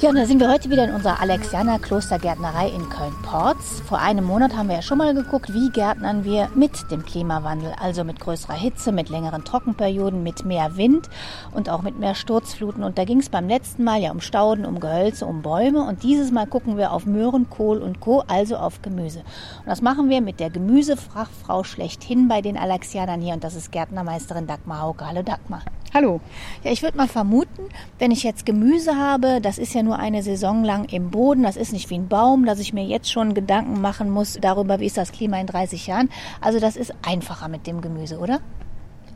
Ja, und da sind wir heute wieder in unserer Alexianer Klostergärtnerei in Köln-Porz. Vor einem Monat haben wir ja schon mal geguckt, wie gärtnern wir mit dem Klimawandel, also mit größerer Hitze, mit längeren Trockenperioden, mit mehr Wind und auch mit mehr Sturzfluten. Und da ging es beim letzten Mal ja um Stauden, um Gehölze, um Bäume. Und dieses Mal gucken wir auf Möhren, Kohl und Co., also auf Gemüse. Und das machen wir mit der Gemüsefachfrau schlechthin bei den Alexianern hier. Und das ist Gärtnermeisterin Dagmar Hauke. Hallo Dagmar. Hallo. Ja, ich würde mal vermuten, wenn ich jetzt Gemüse habe, das ist ja nur eine Saison lang im Boden, das ist nicht wie ein Baum, dass ich mir jetzt schon Gedanken machen muss darüber, wie ist das Klima in 30 Jahren. Also das ist einfacher mit dem Gemüse, oder?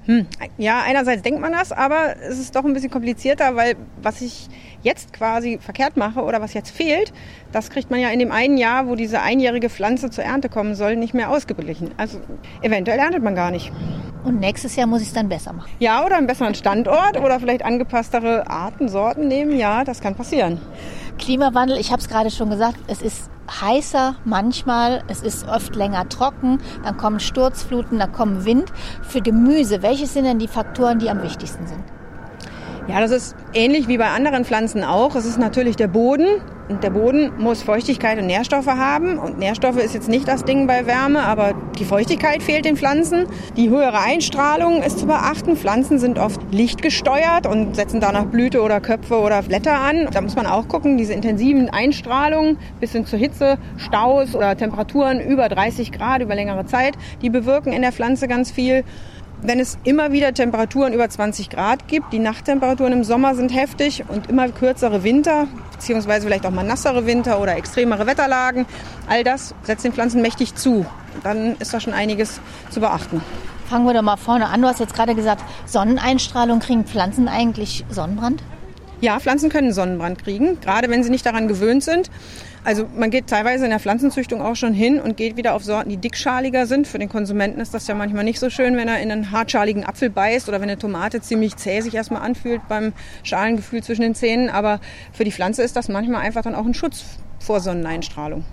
Hm. Ja, einerseits denkt man das, aber es ist doch ein bisschen komplizierter, weil was ich jetzt quasi verkehrt mache oder was jetzt fehlt, das kriegt man ja in dem einen Jahr, wo diese einjährige Pflanze zur Ernte kommen soll, nicht mehr ausgeglichen. Also eventuell erntet man gar nicht. Und nächstes Jahr muss ich es dann besser machen. Ja, oder einen besseren Standort oder vielleicht angepasstere Arten, Sorten nehmen. Ja, das kann passieren. Klimawandel, ich habe es gerade schon gesagt, es ist heißer manchmal, es ist oft länger trocken, dann kommen Sturzfluten, dann kommen Wind. Für Gemüse, welche sind denn die Faktoren, die am wichtigsten sind? Ja, das ist ähnlich wie bei anderen Pflanzen auch. Es ist natürlich der Boden. Und der Boden muss Feuchtigkeit und Nährstoffe haben. Und Nährstoffe ist jetzt nicht das Ding bei Wärme, aber die Feuchtigkeit fehlt den Pflanzen. Die höhere Einstrahlung ist zu beachten. Pflanzen sind oft lichtgesteuert und setzen danach Blüte oder Köpfe oder Blätter an. Da muss man auch gucken, diese intensiven Einstrahlungen bis hin zur Hitze, Staus oder Temperaturen über 30 Grad über längere Zeit, die bewirken in der Pflanze ganz viel wenn es immer wieder Temperaturen über 20 Grad gibt, die Nachttemperaturen im Sommer sind heftig und immer kürzere Winter, beziehungsweise vielleicht auch mal nassere Winter oder extremere Wetterlagen, all das setzt den Pflanzen mächtig zu. Dann ist da schon einiges zu beachten. Fangen wir doch mal vorne an. Du hast jetzt gerade gesagt, Sonneneinstrahlung kriegen Pflanzen eigentlich Sonnenbrand? Ja, Pflanzen können Sonnenbrand kriegen, gerade wenn sie nicht daran gewöhnt sind. Also man geht teilweise in der Pflanzenzüchtung auch schon hin und geht wieder auf Sorten, die dickschaliger sind. Für den Konsumenten ist das ja manchmal nicht so schön, wenn er in einen hartschaligen Apfel beißt oder wenn eine Tomate ziemlich zäh sich erstmal anfühlt beim Schalengefühl zwischen den Zähnen. Aber für die Pflanze ist das manchmal einfach dann auch ein Schutz vor Sonneneinstrahlung.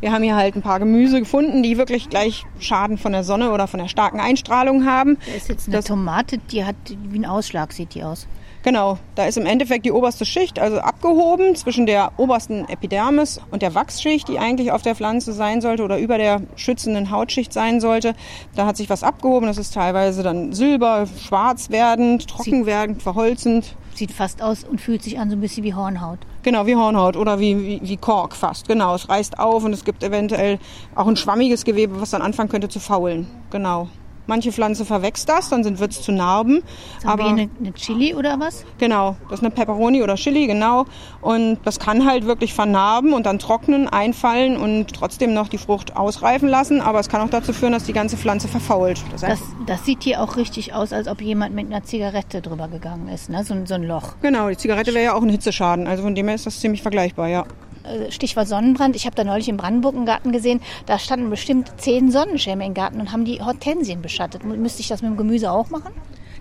Wir haben hier halt ein paar Gemüse gefunden, die wirklich gleich Schaden von der Sonne oder von der starken Einstrahlung haben. Da ist jetzt eine das Tomate, die hat wie ein Ausschlag, sieht die aus. Genau, da ist im Endeffekt die oberste Schicht, also abgehoben zwischen der obersten Epidermis und der Wachsschicht, die eigentlich auf der Pflanze sein sollte oder über der schützenden Hautschicht sein sollte. Da hat sich was abgehoben, das ist teilweise dann silber, schwarz werdend, trocken werdend, verholzend. Sieht fast aus und fühlt sich an so ein bisschen wie Hornhaut. Genau, wie Hornhaut oder wie, wie, wie Kork fast. Genau, es reißt auf und es gibt eventuell auch ein schwammiges Gewebe, was dann anfangen könnte zu faulen. Genau. Manche Pflanze verwächst das, dann wird es zu Narben. So aber wie eine, eine Chili oder was? Genau, das ist eine Peperoni oder Chili, genau. Und das kann halt wirklich vernarben und dann trocknen, einfallen und trotzdem noch die Frucht ausreifen lassen. Aber es kann auch dazu führen, dass die ganze Pflanze verfault. Das, das, das sieht hier auch richtig aus, als ob jemand mit einer Zigarette drüber gegangen ist, ne? so, so ein Loch. Genau, die Zigarette wäre ja auch ein Hitzeschaden. Also von dem her ist das ziemlich vergleichbar, ja. Äh, Stichwort Sonnenbrand. Ich habe da neulich in Brandenburg gesehen. Da standen bestimmt zehn Sonnenschirme im Garten und haben die Hortensien beschattet. Müsste ich das mit dem Gemüse auch machen?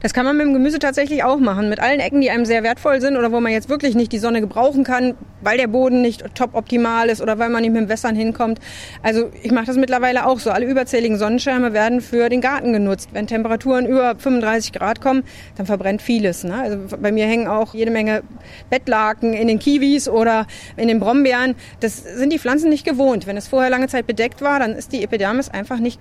Das kann man mit dem Gemüse tatsächlich auch machen. Mit allen Ecken, die einem sehr wertvoll sind oder wo man jetzt wirklich nicht die Sonne gebrauchen kann, weil der Boden nicht top optimal ist oder weil man nicht mit dem Wässern hinkommt. Also ich mache das mittlerweile auch so. Alle überzähligen Sonnenschirme werden für den Garten genutzt. Wenn Temperaturen über 35 Grad kommen, dann verbrennt vieles. Ne? Also bei mir hängen auch jede Menge Bettlaken in den Kiwis oder in den Brombeeren. Das sind die Pflanzen nicht gewohnt. Wenn es vorher lange Zeit bedeckt war, dann ist die Epidermis einfach nicht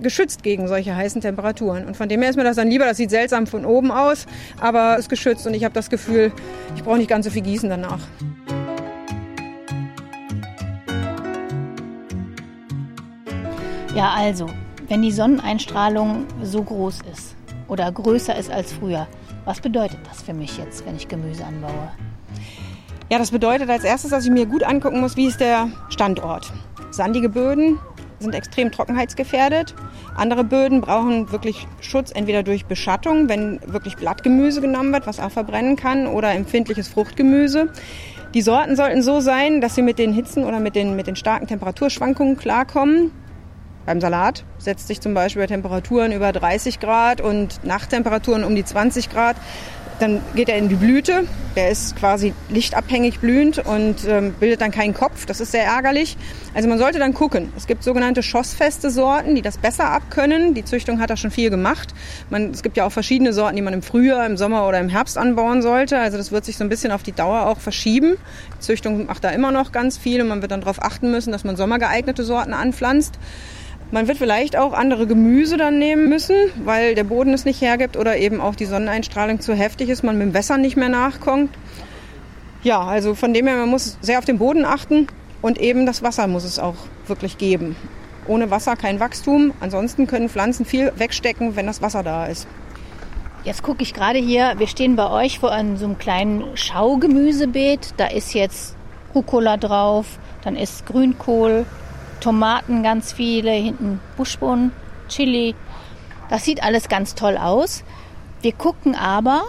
geschützt gegen solche heißen Temperaturen. Und von dem her ist mir das dann lieber, das sieht seltsam von oben aus, aber ist geschützt und ich habe das Gefühl, ich brauche nicht ganz so viel gießen danach. Ja, also, wenn die Sonneneinstrahlung so groß ist oder größer ist als früher, was bedeutet das für mich jetzt, wenn ich Gemüse anbaue? Ja, das bedeutet als erstes, dass ich mir gut angucken muss, wie ist der Standort. Sandige Böden, sind extrem trockenheitsgefährdet. Andere Böden brauchen wirklich Schutz, entweder durch Beschattung, wenn wirklich Blattgemüse genommen wird, was auch verbrennen kann, oder empfindliches Fruchtgemüse. Die Sorten sollten so sein, dass sie mit den Hitzen oder mit den, mit den starken Temperaturschwankungen klarkommen. Beim Salat setzt sich zum Beispiel bei Temperaturen über 30 Grad und Nachttemperaturen um die 20 Grad Dann geht er in die Blüte. Der ist quasi lichtabhängig blühend und ähm, bildet dann keinen Kopf. Das ist sehr ärgerlich. Also man sollte dann gucken. Es gibt sogenannte schossfeste Sorten, die das besser abkönnen. Die Züchtung hat da schon viel gemacht. Man, es gibt ja auch verschiedene Sorten, die man im Frühjahr, im Sommer oder im Herbst anbauen sollte. Also das wird sich so ein bisschen auf die Dauer auch verschieben. Die Züchtung macht da immer noch ganz viel und man wird dann darauf achten müssen, dass man sommergeeignete Sorten anpflanzt. Man wird vielleicht auch andere Gemüse dann nehmen müssen, weil der Boden es nicht hergibt oder eben auch die Sonneneinstrahlung zu heftig ist, man mit dem Wässern nicht mehr nachkommt. Ja, also von dem her, man muss sehr auf den Boden achten und eben das Wasser muss es auch wirklich geben. Ohne Wasser kein Wachstum. Ansonsten können Pflanzen viel wegstecken, wenn das Wasser da ist. Jetzt gucke ich gerade hier, wir stehen bei euch vor einem, so einem kleinen Schaugemüsebeet. Da ist jetzt Rucola drauf, dann ist Grünkohl, Tomaten ganz viele, hinten Buschbohnen, Chili. Das sieht alles ganz toll aus. Wir gucken aber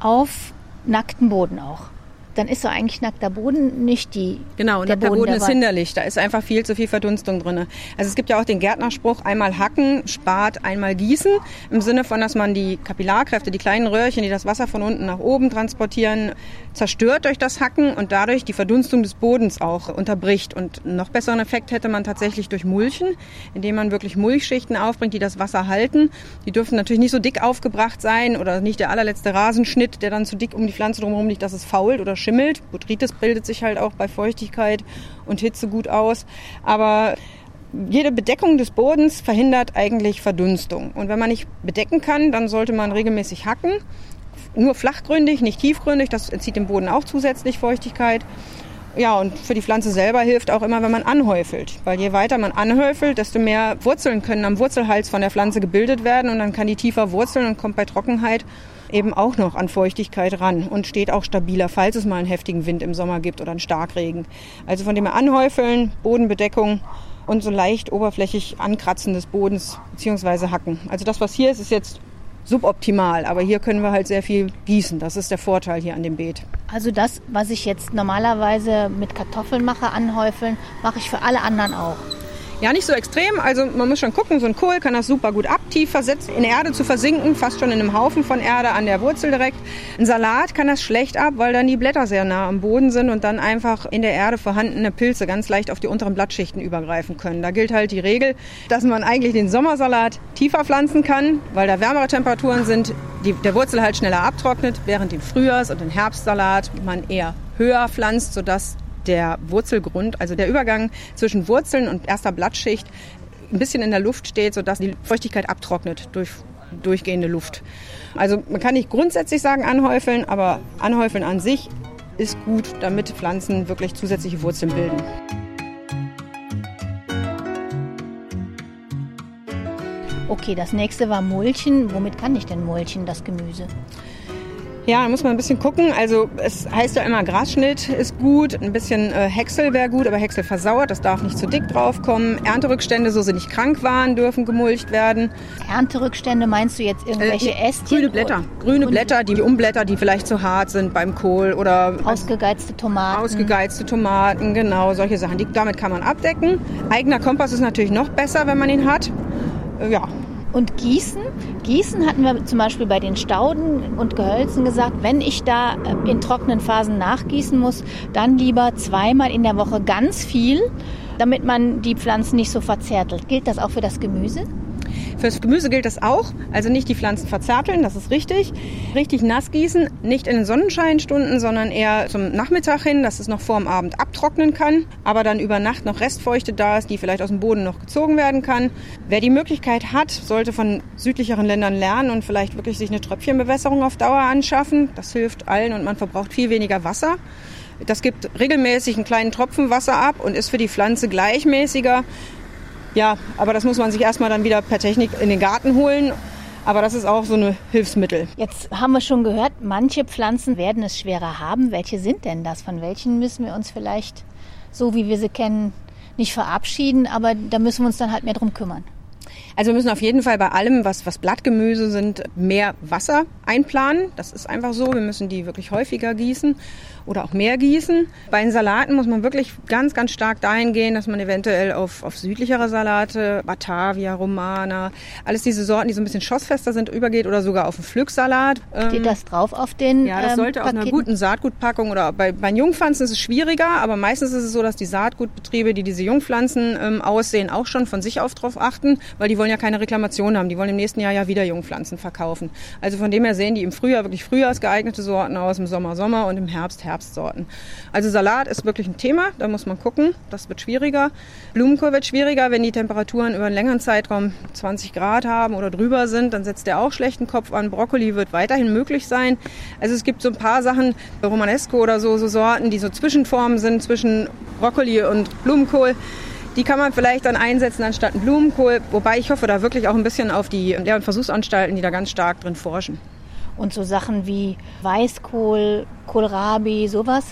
auf nackten Boden auch dann ist so eigentlich nackter Boden nicht die. Genau, der nackter Boden, Boden ist hinderlich. Da ist einfach viel zu viel Verdunstung drin. Also es gibt ja auch den Gärtnerspruch, einmal hacken, spart, einmal gießen. Im Sinne von, dass man die Kapillarkräfte, die kleinen Röhrchen, die das Wasser von unten nach oben transportieren, zerstört durch das Hacken und dadurch die Verdunstung des Bodens auch unterbricht. Und noch besseren Effekt hätte man tatsächlich durch Mulchen, indem man wirklich Mulchschichten aufbringt, die das Wasser halten. Die dürfen natürlich nicht so dick aufgebracht sein oder nicht der allerletzte Rasenschnitt, der dann zu dick um die Pflanze drumherum liegt, dass es fault oder schimmelt. Botrytis bildet sich halt auch bei Feuchtigkeit und Hitze gut aus. Aber jede Bedeckung des Bodens verhindert eigentlich Verdunstung. Und wenn man nicht bedecken kann, dann sollte man regelmäßig hacken nur flachgründig, nicht tiefgründig. Das entzieht dem Boden auch zusätzlich Feuchtigkeit. Ja, und für die Pflanze selber hilft auch immer, wenn man anhäufelt. Weil je weiter man anhäufelt, desto mehr Wurzeln können am Wurzelhals von der Pflanze gebildet werden und dann kann die tiefer wurzeln und kommt bei Trockenheit eben auch noch an Feuchtigkeit ran und steht auch stabiler, falls es mal einen heftigen Wind im Sommer gibt oder einen Starkregen. Also von dem her anhäufeln, Bodenbedeckung und so leicht oberflächig ankratzen des Bodens beziehungsweise hacken. Also das, was hier ist, ist jetzt suboptimal. Aber hier können wir halt sehr viel gießen. Das ist der Vorteil hier an dem Beet. Also das, was ich jetzt normalerweise mit Kartoffeln mache, anhäufeln, mache ich für alle anderen auch. Ja, nicht so extrem. Also man muss schon gucken, so ein Kohl kann das super gut ab, tief versetzt in Erde zu versinken, fast schon in einem Haufen von Erde an der Wurzel direkt. Ein Salat kann das schlecht ab, weil dann die Blätter sehr nah am Boden sind und dann einfach in der Erde vorhandene Pilze ganz leicht auf die unteren Blattschichten übergreifen können. Da gilt halt die Regel, dass man eigentlich den Sommersalat tiefer pflanzen kann, weil da wärmere Temperaturen sind, die, der Wurzel halt schneller abtrocknet, während den Frühjahrs- und den Herbstsalat man eher höher pflanzt, sodass der Wurzelgrund, also der Übergang zwischen Wurzeln und erster Blattschicht, ein bisschen in der Luft steht, sodass die Feuchtigkeit abtrocknet durch durchgehende Luft. Also man kann nicht grundsätzlich sagen anhäufeln, aber anhäufeln an sich ist gut, damit Pflanzen wirklich zusätzliche Wurzeln bilden. Okay, das nächste war Mulchen. Womit kann ich denn mulchen, das Gemüse? Ja, da muss man ein bisschen gucken. Also es heißt ja immer, Grasschnitt ist gut, ein bisschen äh, Häcksel wäre gut, aber Häcksel versauert, das darf nicht zu dick draufkommen. Ernterückstände, so sie nicht krank waren, dürfen gemulcht werden. Ernterückstände meinst du jetzt irgendwelche äh, Ästchen? Grüne Blätter, grüne Blätter, die Umblätter, die vielleicht zu hart sind beim Kohl oder... Ausgegeizte Tomaten. Ausgegeizte Tomaten, genau, solche Sachen. Die, damit kann man abdecken. Eigener Kompass ist natürlich noch besser, wenn man ihn hat. Äh, ja, und Gießen, Gießen hatten wir zum Beispiel bei den Stauden und Gehölzen gesagt, wenn ich da äh, in trockenen Phasen nachgießen muss, dann lieber zweimal in der Woche ganz viel, damit man die Pflanzen nicht so verzärtelt. Gilt das auch für das Gemüse? Fürs Gemüse gilt das auch. Also nicht die Pflanzen verzärteln, das ist richtig. Richtig nass gießen, nicht in den Sonnenscheinstunden, sondern eher zum Nachmittag hin, dass es noch vor dem Abend abtrocknen kann, aber dann über Nacht noch Restfeuchte da ist, die vielleicht aus dem Boden noch gezogen werden kann. Wer die Möglichkeit hat, sollte von südlicheren Ländern lernen und vielleicht wirklich sich eine Tröpfchenbewässerung auf Dauer anschaffen. Das hilft allen und man verbraucht viel weniger Wasser. Das gibt regelmäßig einen kleinen Tropfen Wasser ab und ist für die Pflanze gleichmäßiger ja, aber das muss man sich erstmal dann wieder per Technik in den Garten holen. Aber das ist auch so ein Hilfsmittel. Jetzt haben wir schon gehört, manche Pflanzen werden es schwerer haben. Welche sind denn das? Von welchen müssen wir uns vielleicht, so wie wir sie kennen, nicht verabschieden, aber da müssen wir uns dann halt mehr drum kümmern. Also wir müssen auf jeden Fall bei allem, was, was Blattgemüse sind, mehr Wasser einplanen. Das ist einfach so. Wir müssen die wirklich häufiger gießen oder auch mehr gießen. Bei den Salaten muss man wirklich ganz, ganz stark dahin gehen, dass man eventuell auf, auf südlichere Salate, Batavia, Romana, alles diese Sorten, die so ein bisschen schossfester sind, übergeht oder sogar auf einen Pflücksalat. Steht ähm, das drauf auf den Ja, das sollte ähm, auf einer guten Saatgutpackung oder bei, bei Jungpflanzen ist es schwieriger, aber meistens ist es so, dass die Saatgutbetriebe, die diese Jungpflanzen ähm, aussehen, auch schon von sich auf drauf achten, weil die wollen ja keine Reklamation haben. Die wollen im nächsten Jahr ja wieder Jungpflanzen verkaufen. Also von dem her sehen die im Frühjahr wirklich frühjahrsgeeignete Sorten aus, im Sommer Sommer und im Herbst Herbst. Herbstsorten. Also Salat ist wirklich ein Thema, da muss man gucken, das wird schwieriger. Blumenkohl wird schwieriger, wenn die Temperaturen über einen längeren Zeitraum 20 Grad haben oder drüber sind, dann setzt der auch schlechten Kopf an. Brokkoli wird weiterhin möglich sein. Also es gibt so ein paar Sachen, Romanesco oder so, so Sorten, die so Zwischenformen sind zwischen Brokkoli und Blumenkohl. Die kann man vielleicht dann einsetzen anstatt Blumenkohl, wobei ich hoffe da wirklich auch ein bisschen auf die Lehr- und Versuchsanstalten, die da ganz stark drin forschen. Und so Sachen wie Weißkohl, Kohlrabi, sowas?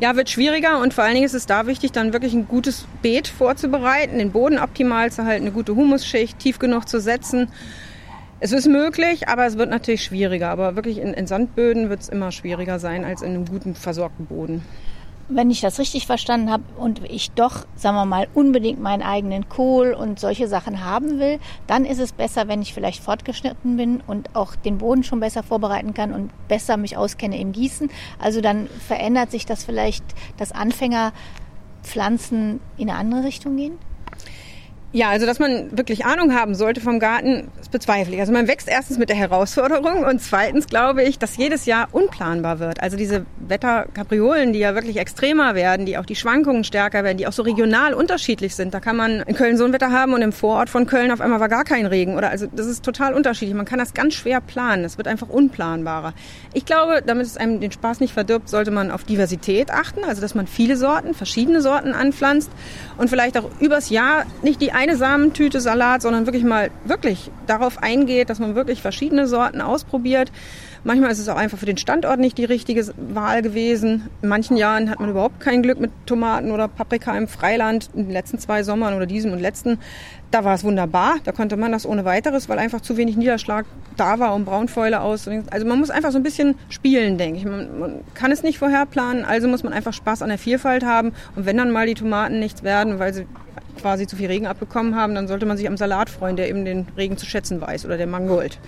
Ja, wird schwieriger und vor allen Dingen ist es da wichtig, dann wirklich ein gutes Beet vorzubereiten, den Boden optimal zu halten, eine gute Humusschicht tief genug zu setzen. Es ist möglich, aber es wird natürlich schwieriger. Aber wirklich in, in Sandböden wird es immer schwieriger sein als in einem guten versorgten Boden wenn ich das richtig verstanden habe und ich doch, sagen wir mal, unbedingt meinen eigenen Kohl und solche Sachen haben will, dann ist es besser, wenn ich vielleicht fortgeschnitten bin und auch den Boden schon besser vorbereiten kann und besser mich auskenne im Gießen. Also dann verändert sich das vielleicht, dass Anfängerpflanzen in eine andere Richtung gehen? Ja, also dass man wirklich Ahnung haben sollte vom Garten, das bezweifle ich. Also man wächst erstens mit der Herausforderung und zweitens glaube ich, dass jedes Jahr unplanbar wird. Also diese Wetterkapriolen, die ja wirklich extremer werden, die auch die Schwankungen stärker werden, die auch so regional unterschiedlich sind. Da kann man in Köln so ein Wetter haben und im Vorort von Köln auf einmal war gar kein Regen. Oder also das ist total unterschiedlich. Man kann das ganz schwer planen. Es wird einfach unplanbarer. Ich glaube, damit es einem den Spaß nicht verdirbt, sollte man auf Diversität achten. Also dass man viele Sorten, verschiedene Sorten anpflanzt und vielleicht auch übers Jahr nicht die eine Samentüte Salat, sondern wirklich mal wirklich darauf eingeht, dass man wirklich verschiedene Sorten ausprobiert. Manchmal ist es auch einfach für den Standort nicht die richtige Wahl gewesen. In manchen Jahren hat man überhaupt kein Glück mit Tomaten oder Paprika im Freiland. In den letzten zwei Sommern oder diesem und letzten, da war es wunderbar. Da konnte man das ohne weiteres, weil einfach zu wenig Niederschlag da war und Braunfäule aus. Also man muss einfach so ein bisschen spielen, denke ich. Man, man kann es nicht vorher planen, also muss man einfach Spaß an der Vielfalt haben. Und wenn dann mal die Tomaten nichts werden, weil sie quasi zu viel Regen abbekommen haben, dann sollte man sich am Salat freuen, der eben den Regen zu schätzen weiß oder der Mangold.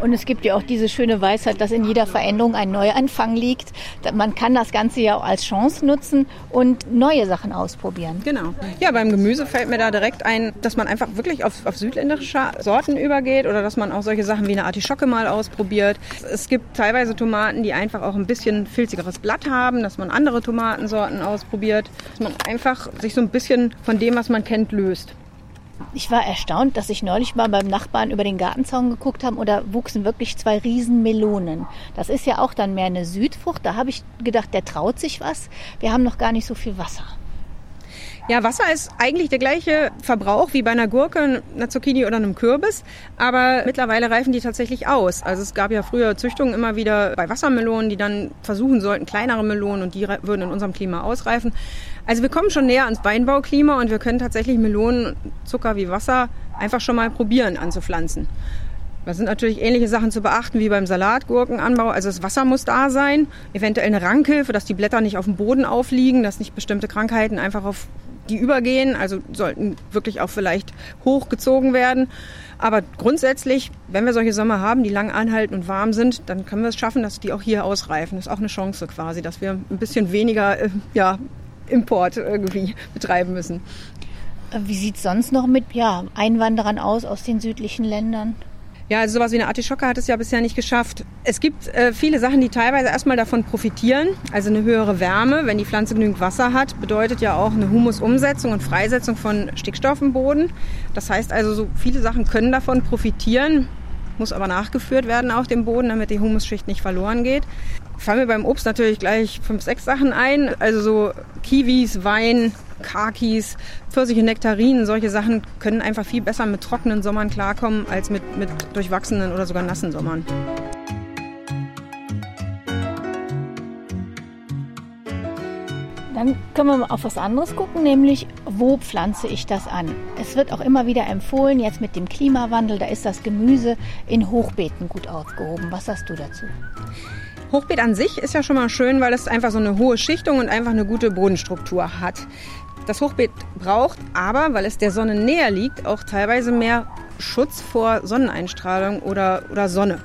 Und es gibt ja auch diese schöne Weisheit, dass in jeder Veränderung ein Neuanfang liegt. Man kann das Ganze ja auch als Chance nutzen und neue Sachen ausprobieren. Genau. Ja, beim Gemüse fällt mir da direkt ein, dass man einfach wirklich auf, auf südländische Sorten übergeht oder dass man auch solche Sachen wie eine Artischocke mal ausprobiert. Es gibt teilweise Tomaten, die einfach auch ein bisschen filzigeres Blatt haben, dass man andere Tomatensorten ausprobiert, dass man einfach sich so ein bisschen von dem, was man kennt, löst. Ich war erstaunt, dass ich neulich mal beim Nachbarn über den Gartenzaun geguckt habe und da wuchsen wirklich zwei Riesenmelonen. Das ist ja auch dann mehr eine Südfrucht. Da habe ich gedacht, der traut sich was. Wir haben noch gar nicht so viel Wasser. Ja, Wasser ist eigentlich der gleiche Verbrauch wie bei einer Gurke, einer Zucchini oder einem Kürbis, aber mittlerweile reifen die tatsächlich aus. Also es gab ja früher Züchtungen immer wieder bei Wassermelonen, die dann versuchen sollten, kleinere Melonen und die würden in unserem Klima ausreifen. Also wir kommen schon näher ans Weinbauklima und wir können tatsächlich Melonen, Zucker wie Wasser einfach schon mal probieren anzupflanzen. Da sind natürlich ähnliche Sachen zu beachten wie beim Salatgurkenanbau. Also das Wasser muss da sein, eventuell eine Rankhilfe, dass die Blätter nicht auf dem Boden aufliegen, dass nicht bestimmte Krankheiten einfach auf die übergehen, also sollten wirklich auch vielleicht hochgezogen werden. Aber grundsätzlich, wenn wir solche Sommer haben, die lang anhalten und warm sind, dann können wir es schaffen, dass die auch hier ausreifen. Das ist auch eine Chance quasi, dass wir ein bisschen weniger äh, ja, Import irgendwie betreiben müssen. Wie sieht es sonst noch mit ja, Einwanderern aus aus den südlichen Ländern? Ja, also sowas wie eine Artischocke hat es ja bisher nicht geschafft. Es gibt äh, viele Sachen, die teilweise erstmal davon profitieren. Also eine höhere Wärme, wenn die Pflanze genügend Wasser hat, bedeutet ja auch eine Humusumsetzung und Freisetzung von Stickstoff im Boden. Das heißt also, so viele Sachen können davon profitieren, muss aber nachgeführt werden auf dem Boden, damit die Humusschicht nicht verloren geht. Fallen mir beim Obst natürlich gleich fünf, sechs Sachen ein. Also so Kiwis, Wein, Kakis, Pfirsiche, Nektarinen, solche Sachen können einfach viel besser mit trockenen Sommern klarkommen als mit, mit durchwachsenen oder sogar nassen Sommern. Dann können wir mal auf was anderes gucken, nämlich wo pflanze ich das an? Es wird auch immer wieder empfohlen, jetzt mit dem Klimawandel, da ist das Gemüse in Hochbeeten gut aufgehoben. Was sagst du dazu? Hochbeet an sich ist ja schon mal schön, weil es einfach so eine hohe Schichtung und einfach eine gute Bodenstruktur hat. Das Hochbeet braucht aber, weil es der Sonne näher liegt, auch teilweise mehr Schutz vor Sonneneinstrahlung oder, oder Sonne.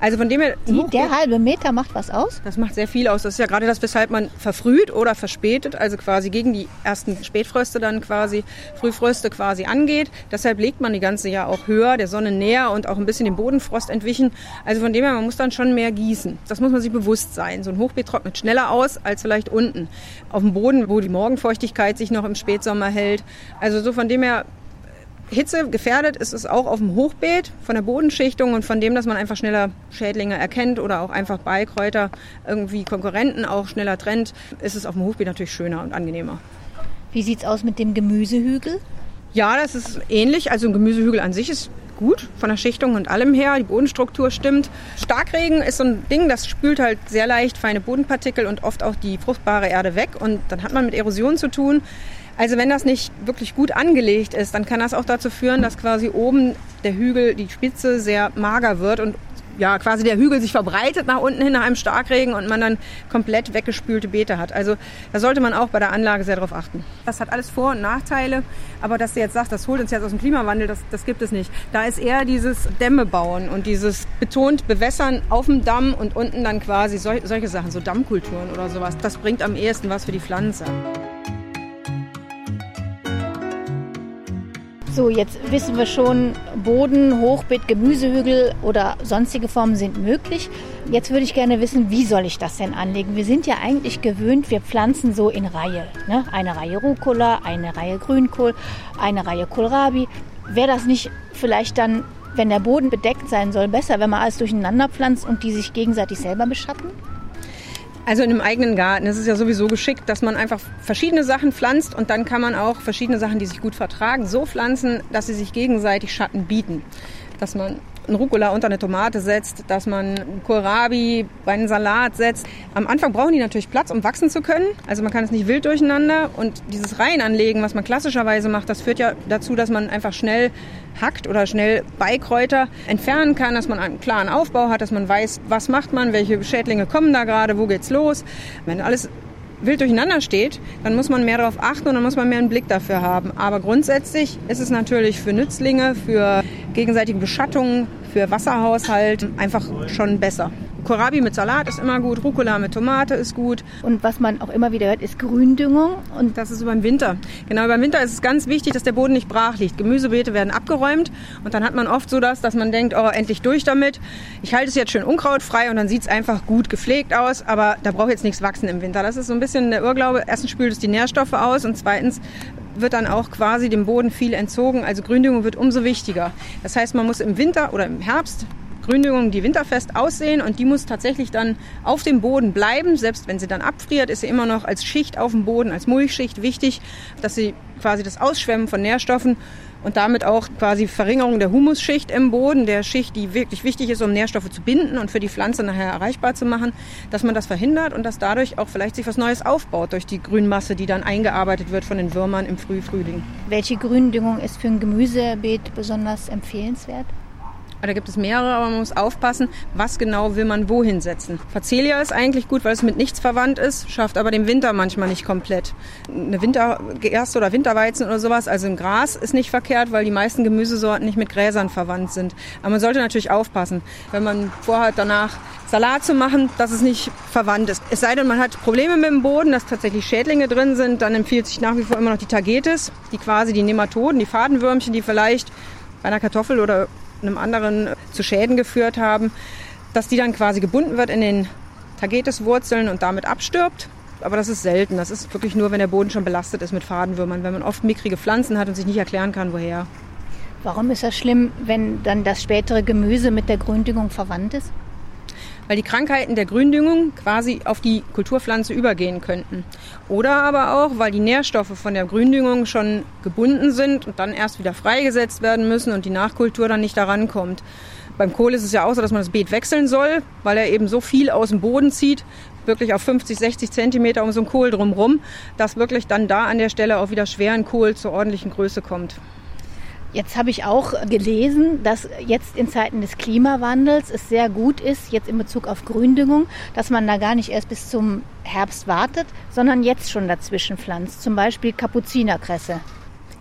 Also von dem her. Die, der halbe Meter macht was aus? Das macht sehr viel aus. Das ist ja gerade das, weshalb man verfrüht oder verspätet, also quasi gegen die ersten Spätfröste dann quasi, Frühfröste quasi angeht. Deshalb legt man die ganze Jahr auch höher, der Sonne näher und auch ein bisschen dem Bodenfrost entwichen. Also von dem her, man muss dann schon mehr gießen. Das muss man sich bewusst sein. So ein Hochbeet trocknet schneller aus als vielleicht unten. Auf dem Boden, wo die Morgenfeuchtigkeit sich noch im Spätsommer hält. Also so von dem her Hitze gefährdet ist es auch auf dem Hochbeet von der Bodenschichtung und von dem, dass man einfach schneller Schädlinge erkennt oder auch einfach Beikräuter irgendwie Konkurrenten auch schneller trennt, ist es auf dem Hochbeet natürlich schöner und angenehmer. Wie sieht es aus mit dem Gemüsehügel? Ja, das ist ähnlich. Also ein Gemüsehügel an sich ist gut von der Schichtung und allem her. Die Bodenstruktur stimmt. Starkregen ist so ein Ding, das spült halt sehr leicht feine Bodenpartikel und oft auch die fruchtbare Erde weg. Und dann hat man mit Erosion zu tun. Also wenn das nicht wirklich gut angelegt ist, dann kann das auch dazu führen, dass quasi oben der Hügel, die Spitze sehr mager wird und ja, quasi der Hügel sich verbreitet nach unten hin nach einem Starkregen und man dann komplett weggespülte Beete hat. Also da sollte man auch bei der Anlage sehr darauf achten. Das hat alles Vor- und Nachteile, aber dass du jetzt sagst, das holt uns jetzt aus dem Klimawandel, das, das gibt es nicht. Da ist eher dieses Dämme bauen und dieses betont Bewässern auf dem Damm und unten dann quasi sol solche Sachen, so Dammkulturen oder sowas. Das bringt am ehesten was für die Pflanze. So, jetzt wissen wir schon, Boden, Hochbeet, Gemüsehügel oder sonstige Formen sind möglich. Jetzt würde ich gerne wissen, wie soll ich das denn anlegen? Wir sind ja eigentlich gewöhnt, wir pflanzen so in Reihe. Ne? Eine Reihe Rucola, eine Reihe Grünkohl, eine Reihe Kohlrabi. Wäre das nicht vielleicht dann, wenn der Boden bedeckt sein soll, besser, wenn man alles durcheinander pflanzt und die sich gegenseitig selber beschatten? Also in einem eigenen Garten ist es ja sowieso geschickt, dass man einfach verschiedene Sachen pflanzt und dann kann man auch verschiedene Sachen, die sich gut vertragen, so pflanzen, dass sie sich gegenseitig Schatten bieten. Dass man einen Rucola unter eine Tomate setzt, dass man Kohlrabi bei einem Salat setzt. Am Anfang brauchen die natürlich Platz, um wachsen zu können. Also man kann es nicht wild durcheinander. Und dieses Reihenanlegen, was man klassischerweise macht, das führt ja dazu, dass man einfach schnell hackt oder schnell Beikräuter entfernen kann, dass man einen klaren Aufbau hat, dass man weiß, was macht man, welche Schädlinge kommen da gerade, wo geht's los. Wenn alles wild durcheinander steht, dann muss man mehr darauf achten und dann muss man mehr einen Blick dafür haben. Aber grundsätzlich ist es natürlich für Nützlinge, für gegenseitige Beschattungen, für Wasserhaushalt einfach schon besser. Kohlrabi mit Salat ist immer gut, Rucola mit Tomate ist gut. Und was man auch immer wieder hört, ist Gründüngung. Und das ist über den Winter. Genau, über den Winter ist es ganz wichtig, dass der Boden nicht brach liegt. Gemüsebeete werden abgeräumt und dann hat man oft so das, dass man denkt, oh, endlich durch damit. Ich halte es jetzt schön unkrautfrei und dann sieht es einfach gut gepflegt aus, aber da braucht jetzt nichts wachsen im Winter. Das ist so ein bisschen der Irrglaube. Erstens spült es die Nährstoffe aus und zweitens wird dann auch quasi dem Boden viel entzogen. Also Gründüngung wird umso wichtiger. Das heißt, man muss im Winter oder im Herbst Gründüngung, die winterfest aussehen und die muss tatsächlich dann auf dem Boden bleiben. Selbst wenn sie dann abfriert, ist sie immer noch als Schicht auf dem Boden, als Mulchschicht wichtig, dass sie quasi das Ausschwemmen von Nährstoffen und damit auch quasi Verringerung der Humusschicht im Boden, der Schicht, die wirklich wichtig ist, um Nährstoffe zu binden und für die Pflanze nachher erreichbar zu machen, dass man das verhindert und dass dadurch auch vielleicht sich was Neues aufbaut durch die Grünmasse, die dann eingearbeitet wird von den Würmern im Frühfrühling. Welche Gründüngung ist für ein Gemüsebeet besonders empfehlenswert? Da gibt es mehrere, aber man muss aufpassen, was genau will man wohin setzen. Facelia ist eigentlich gut, weil es mit nichts verwandt ist, schafft aber den Winter manchmal nicht komplett. Eine Wintergerste oder Winterweizen oder sowas, also ein Gras ist nicht verkehrt, weil die meisten Gemüsesorten nicht mit Gräsern verwandt sind. Aber man sollte natürlich aufpassen, wenn man vorhat, danach Salat zu machen, dass es nicht verwandt ist. Es sei denn, man hat Probleme mit dem Boden, dass tatsächlich Schädlinge drin sind, dann empfiehlt sich nach wie vor immer noch die Tagetes, die quasi die Nematoden, die Fadenwürmchen, die vielleicht bei einer Kartoffel oder einem anderen zu Schäden geführt haben, dass die dann quasi gebunden wird in den Tagetes-Wurzeln und damit abstirbt. Aber das ist selten. Das ist wirklich nur, wenn der Boden schon belastet ist mit Fadenwürmern, wenn man oft mickrige Pflanzen hat und sich nicht erklären kann, woher. Warum ist das schlimm, wenn dann das spätere Gemüse mit der Gründüngung verwandt ist? Weil die Krankheiten der Gründüngung quasi auf die Kulturpflanze übergehen könnten. Oder aber auch, weil die Nährstoffe von der Gründüngung schon gebunden sind und dann erst wieder freigesetzt werden müssen und die Nachkultur dann nicht daran kommt. Beim Kohl ist es ja auch so, dass man das Beet wechseln soll, weil er eben so viel aus dem Boden zieht, wirklich auf 50, 60 Zentimeter um so einen Kohl drumherum, dass wirklich dann da an der Stelle auch wieder schweren Kohl zur ordentlichen Größe kommt. Jetzt habe ich auch gelesen, dass jetzt in Zeiten des Klimawandels es sehr gut ist, jetzt in Bezug auf Gründüngung, dass man da gar nicht erst bis zum Herbst wartet, sondern jetzt schon dazwischen pflanzt. Zum Beispiel Kapuzinerkresse.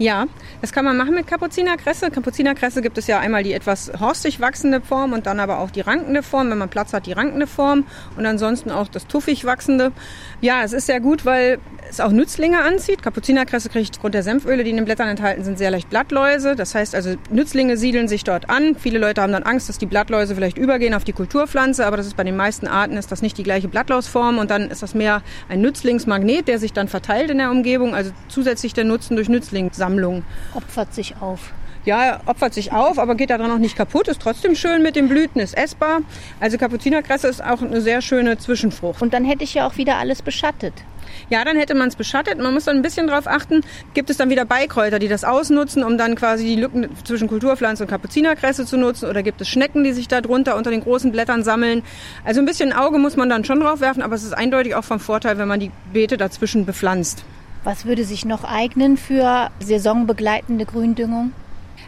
Ja, das kann man machen mit Kapuzinerkresse. Kapuzinerkresse gibt es ja einmal die etwas horstig wachsende Form und dann aber auch die rankende Form. Wenn man Platz hat, die rankende Form und ansonsten auch das tuffig wachsende. Ja, es ist sehr gut, weil es auch Nützlinge anzieht. Kapuzinerkresse kriegt aufgrund der Senföle, die in den Blättern enthalten sind, sehr leicht Blattläuse. Das heißt also, Nützlinge siedeln sich dort an. Viele Leute haben dann Angst, dass die Blattläuse vielleicht übergehen auf die Kulturpflanze, aber das ist bei den meisten Arten ist das nicht die gleiche Blattlausform und dann ist das mehr ein Nützlingsmagnet, der sich dann verteilt in der Umgebung. Also zusätzlich der Nutzen durch Nützlingssammlung Sammlung. Opfert sich auf. Ja, opfert sich auf, aber geht daran auch nicht kaputt, ist trotzdem schön mit den Blüten, ist essbar. Also Kapuzinerkresse ist auch eine sehr schöne Zwischenfrucht. Und dann hätte ich ja auch wieder alles beschattet. Ja, dann hätte man es beschattet. Man muss dann ein bisschen darauf achten, gibt es dann wieder Beikräuter, die das ausnutzen, um dann quasi die Lücken zwischen Kulturpflanze und Kapuzinerkresse zu nutzen? Oder gibt es Schnecken, die sich da drunter unter den großen Blättern sammeln? Also ein bisschen Auge muss man dann schon drauf werfen, aber es ist eindeutig auch vom Vorteil, wenn man die Beete dazwischen bepflanzt. Was würde sich noch eignen für saisonbegleitende Gründüngung?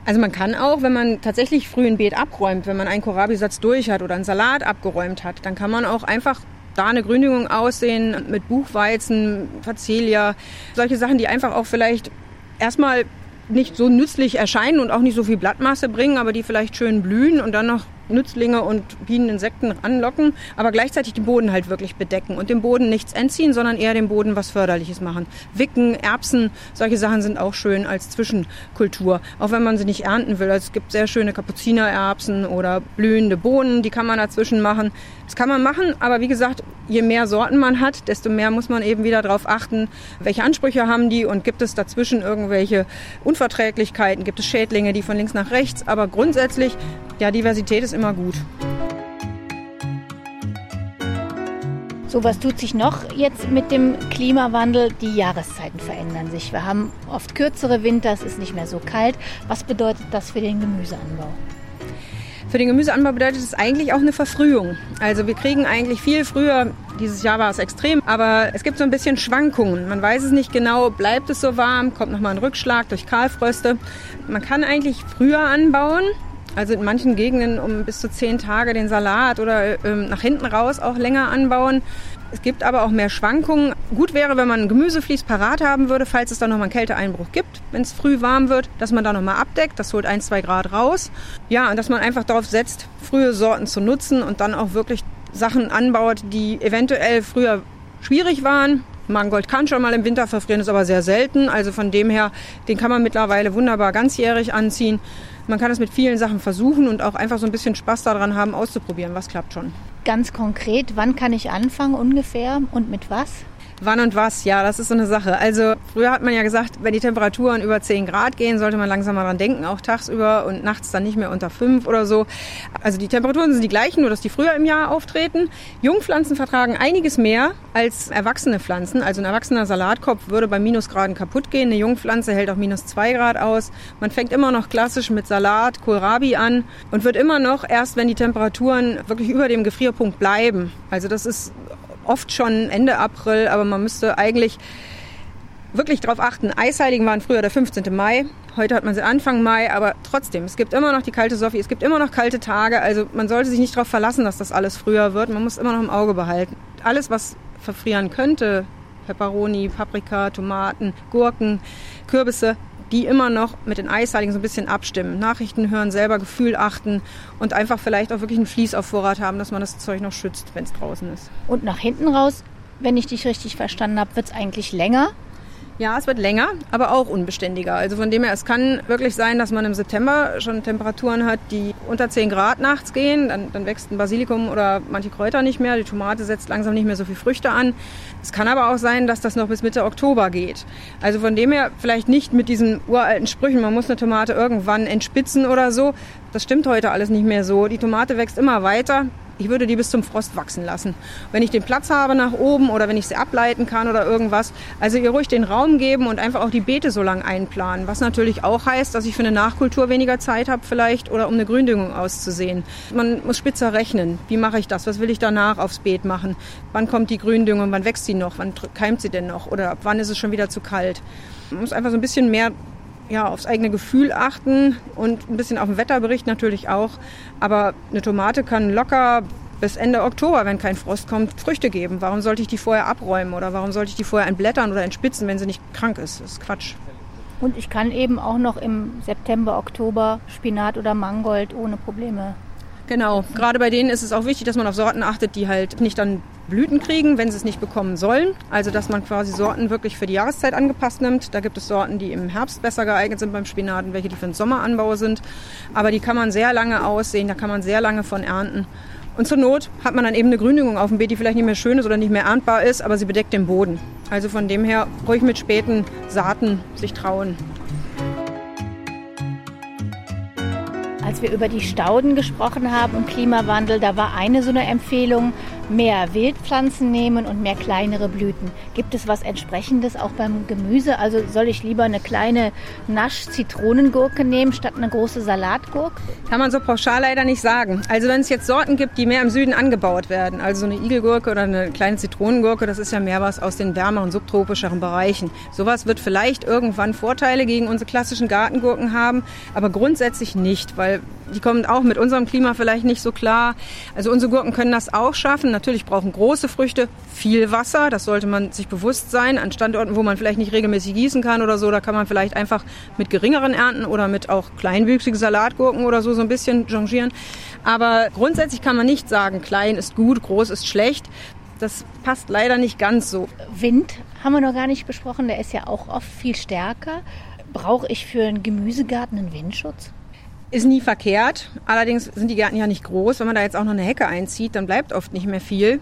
Also man kann auch, wenn man tatsächlich früh ein Beet abräumt, wenn man einen Kohlrabi-Satz durch hat oder einen Salat abgeräumt hat, dann kann man auch einfach da eine Gründüngung aussehen mit Buchweizen, Facelia, solche Sachen, die einfach auch vielleicht erstmal nicht so nützlich erscheinen und auch nicht so viel Blattmasse bringen, aber die vielleicht schön blühen und dann noch Nützlinge und Bienen, Insekten anlocken, aber gleichzeitig den Boden halt wirklich bedecken und dem Boden nichts entziehen, sondern eher dem Boden was Förderliches machen. Wicken, Erbsen, solche Sachen sind auch schön als Zwischenkultur, auch wenn man sie nicht ernten will. Also es gibt sehr schöne Kapuzinererbsen oder blühende Bohnen, die kann man dazwischen machen. Das kann man machen, aber wie gesagt, je mehr Sorten man hat, desto mehr muss man eben wieder darauf achten, welche Ansprüche haben die und gibt es dazwischen irgendwelche Unverträglichkeiten, gibt es Schädlinge, die von links nach rechts, aber grundsätzlich, ja, Diversität ist immer gut. So, was tut sich noch jetzt mit dem Klimawandel? Die Jahreszeiten verändern sich. Wir haben oft kürzere Winter, es ist nicht mehr so kalt. Was bedeutet das für den Gemüseanbau? Für den Gemüseanbau bedeutet es eigentlich auch eine Verfrühung. Also wir kriegen eigentlich viel früher, dieses Jahr war es extrem, aber es gibt so ein bisschen Schwankungen. Man weiß es nicht genau, bleibt es so warm, kommt nochmal ein Rückschlag durch Kahlfröste. Man kann eigentlich früher anbauen, also in manchen Gegenden um bis zu zehn Tage den Salat oder ähm, nach hinten raus auch länger anbauen. Es gibt aber auch mehr Schwankungen. Gut wäre, wenn man Gemüseflies parat haben würde, falls es da nochmal einen Kälteeinbruch gibt, wenn es früh warm wird, dass man da nochmal abdeckt. Das holt ein, zwei Grad raus. Ja, und dass man einfach darauf setzt, frühe Sorten zu nutzen und dann auch wirklich Sachen anbaut, die eventuell früher schwierig waren. Mangold kann schon mal im Winter verfrieren, ist aber sehr selten. Also von dem her, den kann man mittlerweile wunderbar ganzjährig anziehen. Man kann es mit vielen Sachen versuchen und auch einfach so ein bisschen Spaß daran haben, auszuprobieren. Was klappt schon? Ganz konkret, wann kann ich anfangen ungefähr und mit was? Wann und was? Ja, das ist so eine Sache. Also früher hat man ja gesagt, wenn die Temperaturen über 10 Grad gehen, sollte man langsam mal dran denken, auch tagsüber und nachts dann nicht mehr unter 5 oder so. Also die Temperaturen sind die gleichen, nur dass die früher im Jahr auftreten. Jungpflanzen vertragen einiges mehr als erwachsene Pflanzen. Also ein erwachsener Salatkopf würde bei Minusgraden kaputt gehen. Eine Jungpflanze hält auch minus 2 Grad aus. Man fängt immer noch klassisch mit Salat, Kohlrabi an und wird immer noch erst, wenn die Temperaturen wirklich über dem Gefrierpunkt bleiben. Also das ist oft schon Ende April, aber man müsste eigentlich wirklich darauf achten. Eisheiligen waren früher der 15. Mai. Heute hat man sie Anfang Mai, aber trotzdem, es gibt immer noch die kalte Sophie, es gibt immer noch kalte Tage. Also man sollte sich nicht darauf verlassen, dass das alles früher wird. Man muss immer noch im Auge behalten. Alles, was verfrieren könnte, Peperoni, Paprika, Tomaten, Gurken, Kürbisse, die immer noch mit den Eisheiligen so ein bisschen abstimmen. Nachrichten hören, selber Gefühl achten und einfach vielleicht auch wirklich ein Fließ auf Vorrat haben, dass man das Zeug noch schützt, wenn es draußen ist. Und nach hinten raus, wenn ich dich richtig verstanden habe, wird es eigentlich länger. Ja, es wird länger, aber auch unbeständiger. Also von dem her, es kann wirklich sein, dass man im September schon Temperaturen hat, die unter 10 Grad nachts gehen. Dann, dann wächst ein Basilikum oder manche Kräuter nicht mehr. Die Tomate setzt langsam nicht mehr so viel Früchte an. Es kann aber auch sein, dass das noch bis Mitte Oktober geht. Also von dem her vielleicht nicht mit diesen uralten Sprüchen, man muss eine Tomate irgendwann entspitzen oder so. Das stimmt heute alles nicht mehr so. Die Tomate wächst immer weiter Ich würde die bis zum Frost wachsen lassen. Wenn ich den Platz habe nach oben oder wenn ich sie ableiten kann oder irgendwas, also ihr ruhig den Raum geben und einfach auch die Beete so lang einplanen. Was natürlich auch heißt, dass ich für eine Nachkultur weniger Zeit habe vielleicht oder um eine Gründüngung auszusehen. Man muss spitzer rechnen. Wie mache ich das? Was will ich danach aufs Beet machen? Wann kommt die Gründüngung? Wann wächst sie noch? Wann keimt sie denn noch? Oder ab wann ist es schon wieder zu kalt? Man muss einfach so ein bisschen mehr ja, aufs eigene Gefühl achten und ein bisschen auf den Wetterbericht natürlich auch. Aber eine Tomate kann locker bis Ende Oktober, wenn kein Frost kommt, Früchte geben. Warum sollte ich die vorher abräumen oder warum sollte ich die vorher entblättern oder entspitzen, wenn sie nicht krank ist? Das ist Quatsch. Und ich kann eben auch noch im September, Oktober Spinat oder Mangold ohne Probleme Genau, gerade bei denen ist es auch wichtig, dass man auf Sorten achtet, die halt nicht dann Blüten kriegen, wenn sie es nicht bekommen sollen. Also dass man quasi Sorten wirklich für die Jahreszeit angepasst nimmt. Da gibt es Sorten, die im Herbst besser geeignet sind beim Spinat und welche, die für den Sommeranbau sind. Aber die kann man sehr lange aussehen, da kann man sehr lange von ernten. Und zur Not hat man dann eben eine Gründüngung auf dem Beet, die vielleicht nicht mehr schön ist oder nicht mehr erntbar ist, aber sie bedeckt den Boden. Also von dem her ruhig mit späten Saaten sich trauen. Als wir über die Stauden gesprochen haben und Klimawandel, da war eine so eine Empfehlung, mehr Wildpflanzen nehmen und mehr kleinere Blüten. Gibt es was entsprechendes auch beim Gemüse? Also soll ich lieber eine kleine Nasch-Zitronengurke nehmen statt eine große Salatgurke? Kann man so pauschal leider nicht sagen. Also wenn es jetzt Sorten gibt, die mehr im Süden angebaut werden, also so eine Igelgurke oder eine kleine Zitronengurke, das ist ja mehr was aus den wärmeren, subtropischeren Bereichen. Sowas wird vielleicht irgendwann Vorteile gegen unsere klassischen Gartengurken haben, aber grundsätzlich nicht, weil die kommen auch mit unserem Klima vielleicht nicht so klar. Also unsere Gurken können das auch schaffen. Natürlich brauchen große Früchte viel Wasser. Das sollte man sich bewusst sein. An Standorten, wo man vielleicht nicht regelmäßig gießen kann oder so, da kann man vielleicht einfach mit geringeren Ernten oder mit auch kleinwüchsigen Salatgurken oder so so ein bisschen changieren. Aber grundsätzlich kann man nicht sagen, klein ist gut, groß ist schlecht. Das passt leider nicht ganz so. Wind haben wir noch gar nicht besprochen. Der ist ja auch oft viel stärker. Brauche ich für einen Gemüsegarten einen Windschutz? Ist nie verkehrt. Allerdings sind die Gärten ja nicht groß. Wenn man da jetzt auch noch eine Hecke einzieht, dann bleibt oft nicht mehr viel.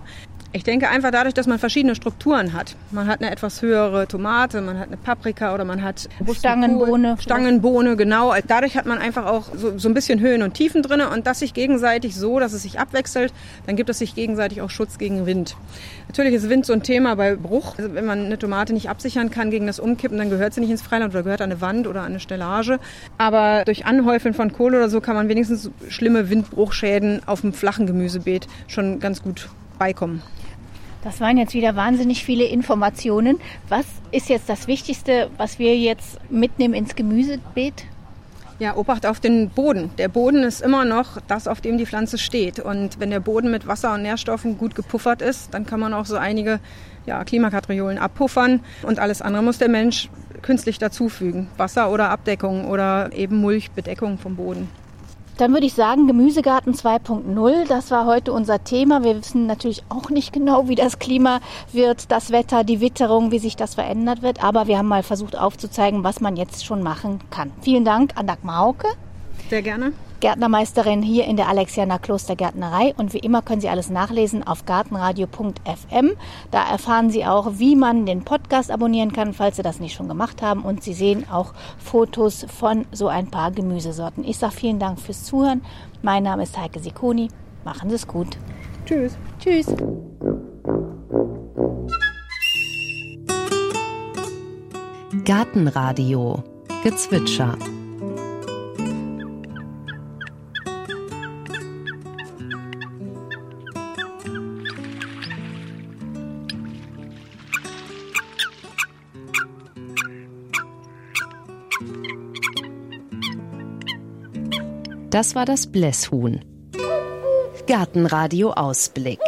Ich denke einfach dadurch, dass man verschiedene Strukturen hat. Man hat eine etwas höhere Tomate, man hat eine Paprika oder man hat Stangenbohne. Stangenbohne, genau. Dadurch hat man einfach auch so, so ein bisschen Höhen und Tiefen drin und das sich gegenseitig so, dass es sich abwechselt, dann gibt es sich gegenseitig auch Schutz gegen Wind. Natürlich ist Wind so ein Thema bei Bruch. Also wenn man eine Tomate nicht absichern kann gegen das Umkippen, dann gehört sie nicht ins Freiland oder gehört an eine Wand oder an eine Stellage. Aber durch Anhäufeln von Kohle oder so kann man wenigstens schlimme Windbruchschäden auf dem flachen Gemüsebeet schon ganz gut beikommen. Das waren jetzt wieder wahnsinnig viele Informationen. Was ist jetzt das Wichtigste, was wir jetzt mitnehmen ins Gemüsebeet? Ja, Obacht auf den Boden. Der Boden ist immer noch das, auf dem die Pflanze steht. Und wenn der Boden mit Wasser und Nährstoffen gut gepuffert ist, dann kann man auch so einige ja, Klimakatriolen abpuffern. Und alles andere muss der Mensch künstlich dazufügen. Wasser oder Abdeckung oder eben Mulchbedeckung vom Boden. Dann würde ich sagen, Gemüsegarten 2.0, das war heute unser Thema. Wir wissen natürlich auch nicht genau, wie das Klima wird, das Wetter, die Witterung, wie sich das verändert wird. Aber wir haben mal versucht aufzuzeigen, was man jetzt schon machen kann. Vielen Dank an Dagmar Hauke. Sehr gerne. Gärtnermeisterin hier in der Alexianer Klostergärtnerei. Und wie immer können Sie alles nachlesen auf gartenradio.fm. Da erfahren Sie auch, wie man den Podcast abonnieren kann, falls Sie das nicht schon gemacht haben. Und Sie sehen auch Fotos von so ein paar Gemüsesorten. Ich sage vielen Dank fürs Zuhören. Mein Name ist Heike Sikoni. Machen Sie es gut. Tschüss. Tschüss. Gartenradio Gezwitscher Das war das Blässhuhn. Gartenradio Ausblick.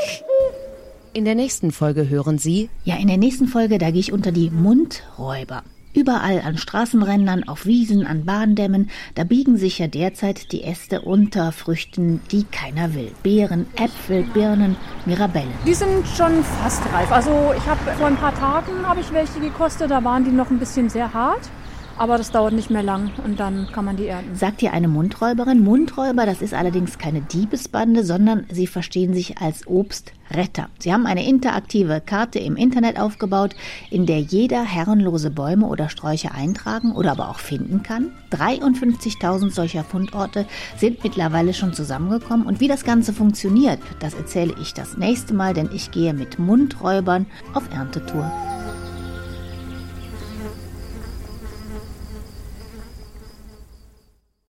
In der nächsten Folge hören Sie. Ja, in der nächsten Folge, da gehe ich unter die Mundräuber. Überall an Straßenrändern, auf Wiesen, an Bahndämmen, da biegen sich ja derzeit die Äste unter Früchten, die keiner will. Beeren, Äpfel, Birnen, Mirabellen. Die sind schon fast reif. Also ich habe vor ein paar Tagen habe ich welche gekostet, da waren die noch ein bisschen sehr hart. Aber das dauert nicht mehr lang und dann kann man die ernten. Sagt ihr eine Mundräuberin? Mundräuber, das ist allerdings keine Diebesbande, sondern sie verstehen sich als Obstretter. Sie haben eine interaktive Karte im Internet aufgebaut, in der jeder herrenlose Bäume oder Sträucher eintragen oder aber auch finden kann. 53.000 solcher Fundorte sind mittlerweile schon zusammengekommen und wie das Ganze funktioniert, das erzähle ich das nächste Mal, denn ich gehe mit Mundräubern auf Erntetour.